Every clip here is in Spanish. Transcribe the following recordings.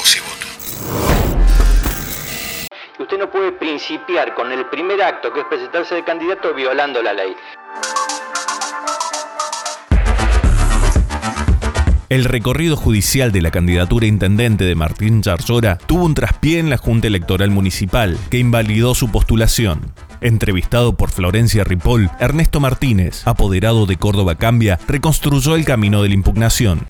Voz y voto. Usted no puede principiar con el primer acto, que es presentarse de candidato, violando la ley. El recorrido judicial de la candidatura a intendente de Martín Yarzora tuvo un traspié en la Junta Electoral Municipal, que invalidó su postulación. Entrevistado por Florencia Ripoll, Ernesto Martínez, apoderado de Córdoba Cambia, reconstruyó el camino de la impugnación.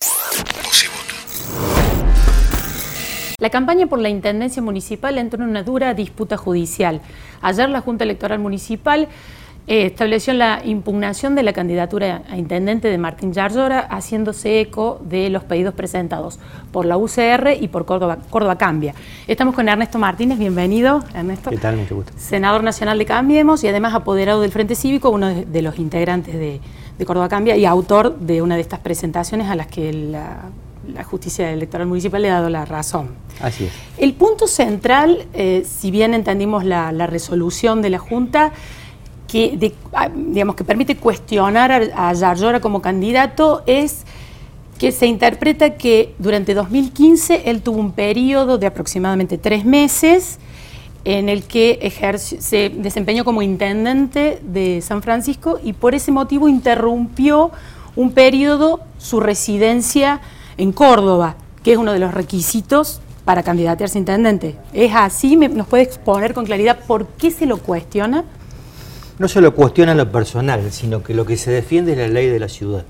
La campaña por la Intendencia Municipal entró en una dura disputa judicial. Ayer la Junta Electoral Municipal eh, estableció la impugnación de la candidatura a intendente de Martín Yarzora, haciéndose eco de los pedidos presentados por la UCR y por Córdoba, Córdoba Cambia. Estamos con Ernesto Martínez, bienvenido, Ernesto. ¿Qué tal? Mucho gusto. Senador nacional de Cambiemos y además apoderado del Frente Cívico, uno de, de los integrantes de, de Córdoba Cambia y autor de una de estas presentaciones a las que la, la justicia electoral municipal le ha dado la razón. Así es. El punto central, eh, si bien entendimos la, la, resolución de la Junta, que, de, ah, digamos, que permite cuestionar a, a Yarzora como candidato, es que se interpreta que durante 2015 él tuvo un periodo de aproximadamente tres meses en el que ejerció, se desempeñó como intendente de San Francisco y por ese motivo interrumpió un periodo su residencia en Córdoba, que es uno de los requisitos para candidatearse a intendente. ¿Es así? ¿Nos puede exponer con claridad por qué se lo cuestiona? No se lo cuestiona lo personal, sino que lo que se defiende es la ley de la ciudad.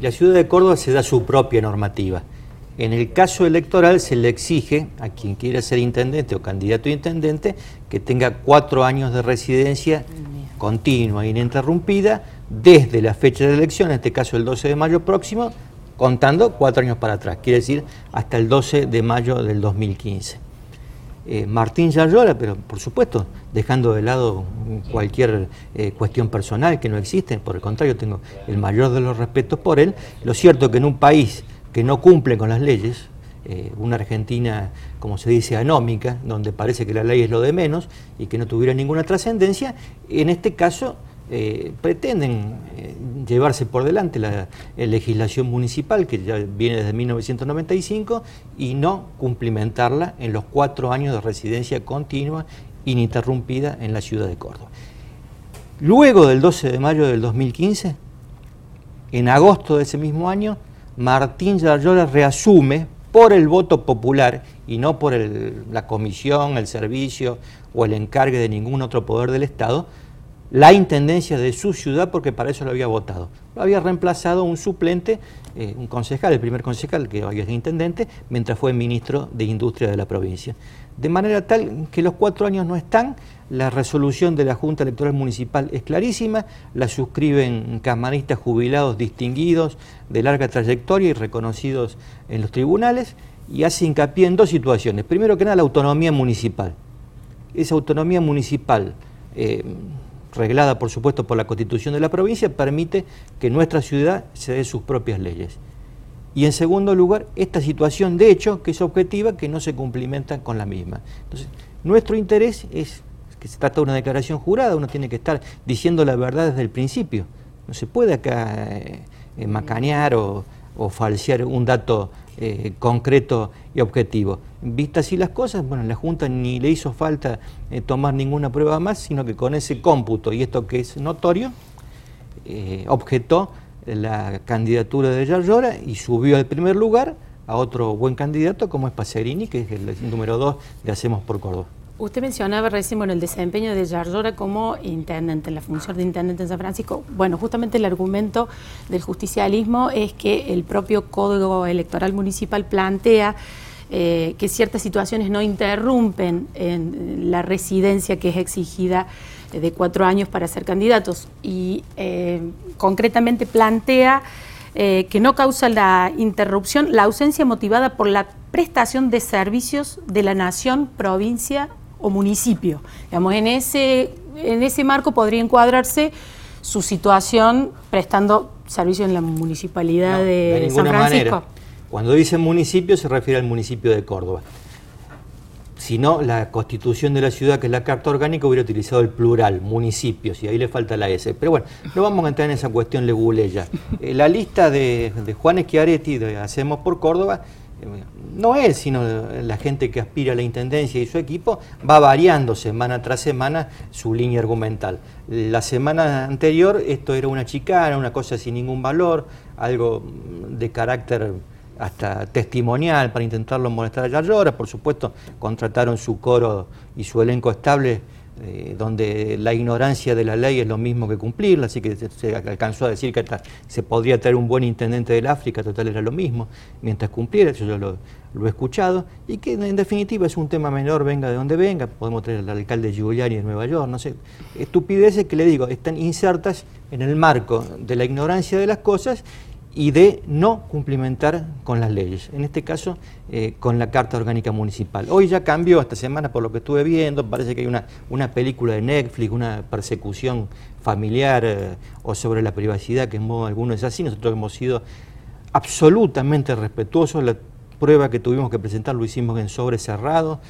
La ciudad de Córdoba se da su propia normativa. En el caso electoral se le exige a quien quiera ser intendente o candidato a intendente que tenga cuatro años de residencia continua e ininterrumpida desde la fecha de elección, en este caso el 12 de mayo próximo, contando cuatro años para atrás, quiere decir hasta el 12 de mayo del 2015. Eh, Martín Yarrola, pero por supuesto, dejando de lado cualquier eh, cuestión personal que no existe, por el contrario, tengo el mayor de los respetos por él, lo cierto es que en un país que no cumple con las leyes, eh, una Argentina, como se dice, anómica, donde parece que la ley es lo de menos y que no tuviera ninguna trascendencia, en este caso eh, pretenden llevarse por delante la, la, legislación municipal que ya viene desde 1995 y no cumplimentarla en los cuatro años de residencia continua ininterrumpida en la ciudad de Córdoba. Luego del 12 de mayo del 2015, en agosto de ese mismo año, Martín Yarlora reasume por el voto popular y no por la comisión, el servicio o el encargue de ningún otro poder del Estado, la intendencia de su ciudad porque para eso lo había votado. Lo había reemplazado un suplente, eh, un concejal, el primer concejal que hoy es intendente, mientras fue ministro de Industria de la provincia. De manera tal que los cuatro años no están, la resolución de la Junta Electoral Municipal es clarísima, la suscriben camaristas jubilados distinguidos de larga trayectoria y reconocidos en los tribunales, y hace hincapié en dos situaciones. Primero que nada, la autonomía municipal. Esa autonomía municipal... Eh, reglada por supuesto por la constitución de la provincia, permite que nuestra ciudad se dé sus propias leyes. Y en segundo lugar, esta situación de hecho, que es objetiva, que no se cumplimenta con la misma. Entonces, nuestro interés es que se trata de una declaración jurada, uno tiene que estar diciendo la verdad desde el principio. No se puede acá eh, macanear o, o falsear un dato eh, concreto y objetivo. Vistas así las cosas, bueno, la Junta ni le hizo falta eh, tomar ninguna prueba más, sino que con ese cómputo y esto que es notorio, eh, objetó la candidatura de Yarlora y subió al primer lugar a otro buen candidato como es Pacerini, que es el número dos de Hacemos por Córdoba. Usted mencionaba recién bueno, el desempeño de Yarlora como intendente, la función de intendente en San Francisco. Bueno, justamente el argumento del justicialismo es que el propio Código Electoral Municipal plantea eh, que ciertas situaciones no interrumpen en la residencia que es exigida de cuatro años para ser candidatos y eh, concretamente plantea eh, que no causa la interrupción la ausencia motivada por la prestación de servicios de la nación, provincia o municipio. Digamos, en ese, en ese marco podría encuadrarse su situación prestando servicio en la municipalidad no, de, de San Francisco. Manera. Cuando dice municipio se refiere al municipio de Córdoba. Si no, la constitución de la ciudad, que es la carta orgánica, hubiera utilizado el plural, municipios, y ahí le falta la S. Pero bueno, no vamos a entrar en esa cuestión leguleya. Eh, la lista de, de Juan Schiaretti, de Hacemos por Córdoba, no él, sino la gente que aspira a la Intendencia y su equipo, va variando semana tras semana su línea argumental. La semana anterior esto era una chicana, una cosa sin ningún valor, algo de carácter hasta testimonial para intentarlo molestar a Yarlora. Por supuesto, contrataron su coro y su elenco estable eh, donde la ignorancia de la ley es lo mismo que cumplirla, así que se, alcanzó a decir que se podría tener un buen intendente del África, total era lo mismo, mientras cumpliera, eso yo lo, he escuchado, y que en definitiva es un tema menor, venga de donde venga, podemos tener al alcalde Giuliani de Nueva York, no sé, estupideces que le digo, están insertas en el marco de la ignorancia de las cosas y de no cumplimentar con las leyes, en este caso eh, con la Carta Orgánica Municipal. Hoy ya cambió, esta semana por lo que estuve viendo, parece que hay una, una película de Netflix, una persecución familiar eh, o sobre la privacidad, que en modo alguno es así, nosotros hemos sido absolutamente respetuosos, la prueba que tuvimos que presentar lo hicimos en sobre cerrado,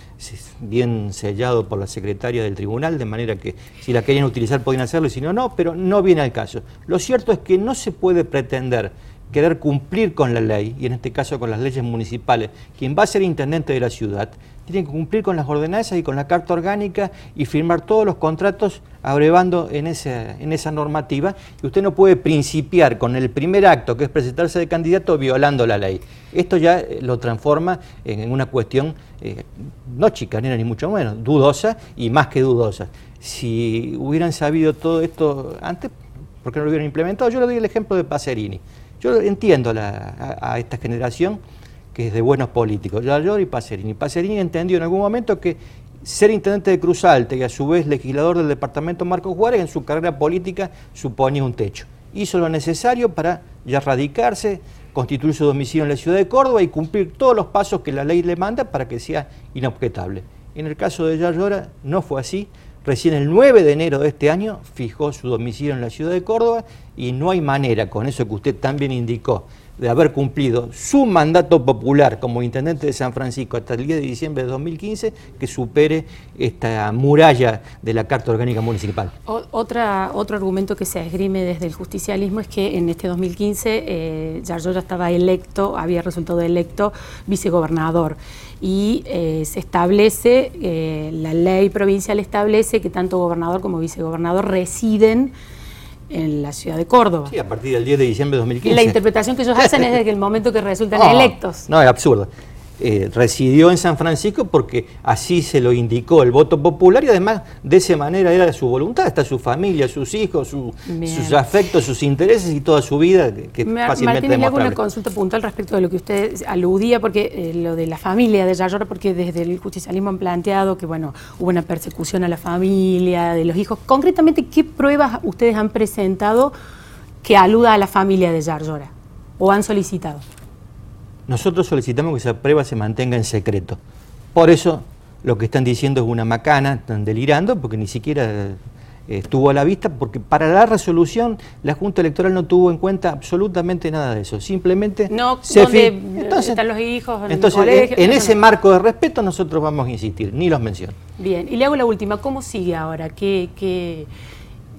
bien sellado por la secretaria del tribunal, de manera que si la querían utilizar podían hacerlo y si no, no, pero no viene al caso. Lo cierto es que no se puede pretender querer cumplir con la ley, y en este caso con las leyes municipales, quien va a ser intendente de la ciudad, tiene que cumplir con las ordenanzas y con la carta orgánica y firmar todos los contratos abrevando en esa, en esa normativa. Y usted no puede principiar con el primer acto, que es presentarse de candidato, violando la ley. Esto ya eh, lo transforma en una cuestión eh, no chicanera ni mucho menos, dudosa y más que dudosa. Si hubieran sabido todo esto antes, ¿por qué no lo hubieran implementado? Yo le doy el ejemplo de Pacerini. Yo entiendo a, esta generación que es de buenos políticos, Yallor y Pacerini. Pacerini entendió en algún momento que ser intendente de Cruz Alta y a su vez legislador del departamento Marcos Juárez en su carrera política suponía un techo. Hizo lo necesario para ya radicarse, constituir su domicilio en la ciudad de Córdoba y cumplir todos los pasos que la ley le manda para que sea inobjetable. En el caso de Yallora no fue así, Recién el 9 de enero de este año fijó su domicilio en la ciudad de Córdoba y no hay manera, con eso que usted también indicó, de haber cumplido su mandato popular como intendente de San Francisco hasta el 10 de diciembre de 2015 que supere esta muralla de la Carta Orgánica Municipal. otro argumento que se esgrime desde el justicialismo es que en este 2015 eh, ya estaba electo, había resultado electo vicegobernador y eh, se establece, eh, la ley provincial establece que tanto gobernador como vicegobernador residen en la ciudad de Córdoba. Sí, a partir del 10 de diciembre de 2015. La interpretación que ellos hacen es desde el momento que resultan electos. No, es absurdo. Eh, residió en San Francisco porque así se lo indicó el voto popular y además de esa manera era su voluntad, está su familia, sus hijos, sus afectos, sus intereses y toda su vida que, fácilmente Martín, le hago una consulta puntual respecto de lo que usted aludía, porque eh, lo de la familia de Yayora, porque desde el justicialismo han planteado que bueno hubo una persecución a la familia, de los hijos. Concretamente, ¿qué pruebas ustedes han presentado que aluda a la familia de Yayora o han solicitado? Nosotros solicitamos que esa prueba se mantenga en secreto. Por eso lo que están diciendo es una macana, están delirando, porque ni siquiera eh, estuvo a la vista, porque para la resolución la Junta Electoral no tuvo en cuenta absolutamente nada de eso. Simplemente no, se entonces, están los hijos, en entonces, en ese marco de respeto nosotros vamos a insistir, ni los menciono. Bien, y le hago la última, ¿cómo sigue ahora? ¿Qué, qué,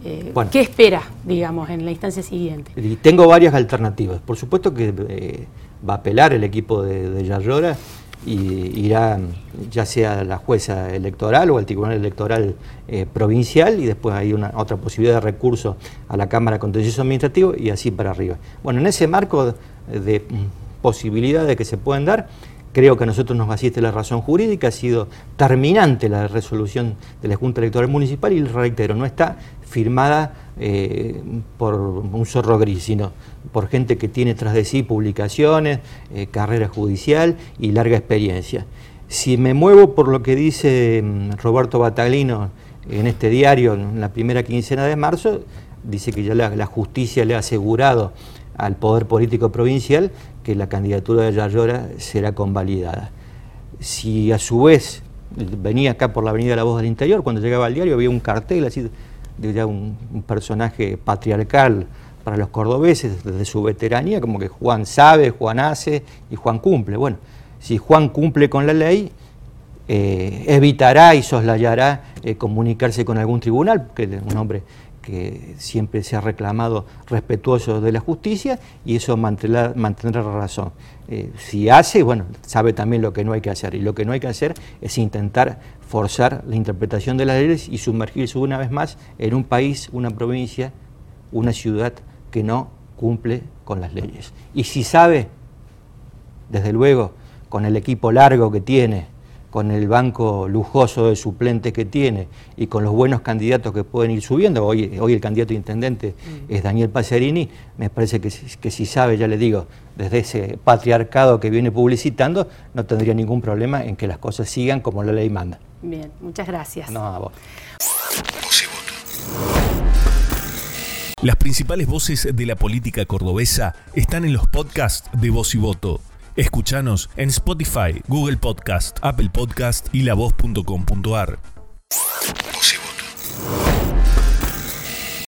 eh, ¿qué espera, digamos, en la instancia siguiente? tengo varias alternativas. Por supuesto que eh, va a apelar el equipo de, de y irá ya sea la jueza electoral o el tribunal electoral eh, provincial y después hay una otra posibilidad de recurso a la Cámara Contencioso Administrativo y así para arriba. Bueno, en ese marco de, mm, posibilidades que se pueden dar, creo que a nosotros nos asiste la razón jurídica, ha sido terminante la resolución de la Junta Electoral Municipal y reitero, no está firmada eh, por un zorro gris, sino por gente que tiene tras de sí publicaciones, eh, carrera judicial y larga experiencia. Si me muevo por lo que dice mm, Roberto Bataglino en este diario, en la primera quincena de marzo, dice que ya la, justicia le ha asegurado al Poder Político Provincial que la candidatura de Yayora será convalidada. Si a su vez venía acá por la Avenida La Voz del Interior, cuando llegaba al diario había un cartel así de un personaje patriarcal para los cordobeses desde su veteranía, como que Juan sabe, Juan hace y Juan cumple. Bueno, si Juan cumple con la ley, eh, evitará y soslayará eh, comunicarse con algún tribunal, que es un hombre que siempre se ha reclamado respetuoso de la justicia y eso mantendrá, mantendrá razón. Eh, si hace, bueno, sabe también lo que no hay que hacer y lo que no hay que hacer es intentar forzar la interpretación de las leyes y sumergirse una vez más en un país, una provincia, una ciudad que no cumple con las leyes. Y si sabe, desde luego, con el equipo largo que tiene, con el banco lujoso de suplentes que tiene y con los buenos candidatos que pueden ir subiendo, hoy, hoy el candidato intendente mm. es Daniel Pacerini, me parece que, que si sabe, ya le digo, desde ese patriarcado que viene publicitando, no tendría ningún problema en que las cosas sigan como la ley manda. Bien, muchas gracias. No, a vos. Las principales voces de la política cordobesa están en los podcasts de Voz y Voto. Escúchanos en Spotify, Google Podcast, Apple Podcast y lavoz.com.ar.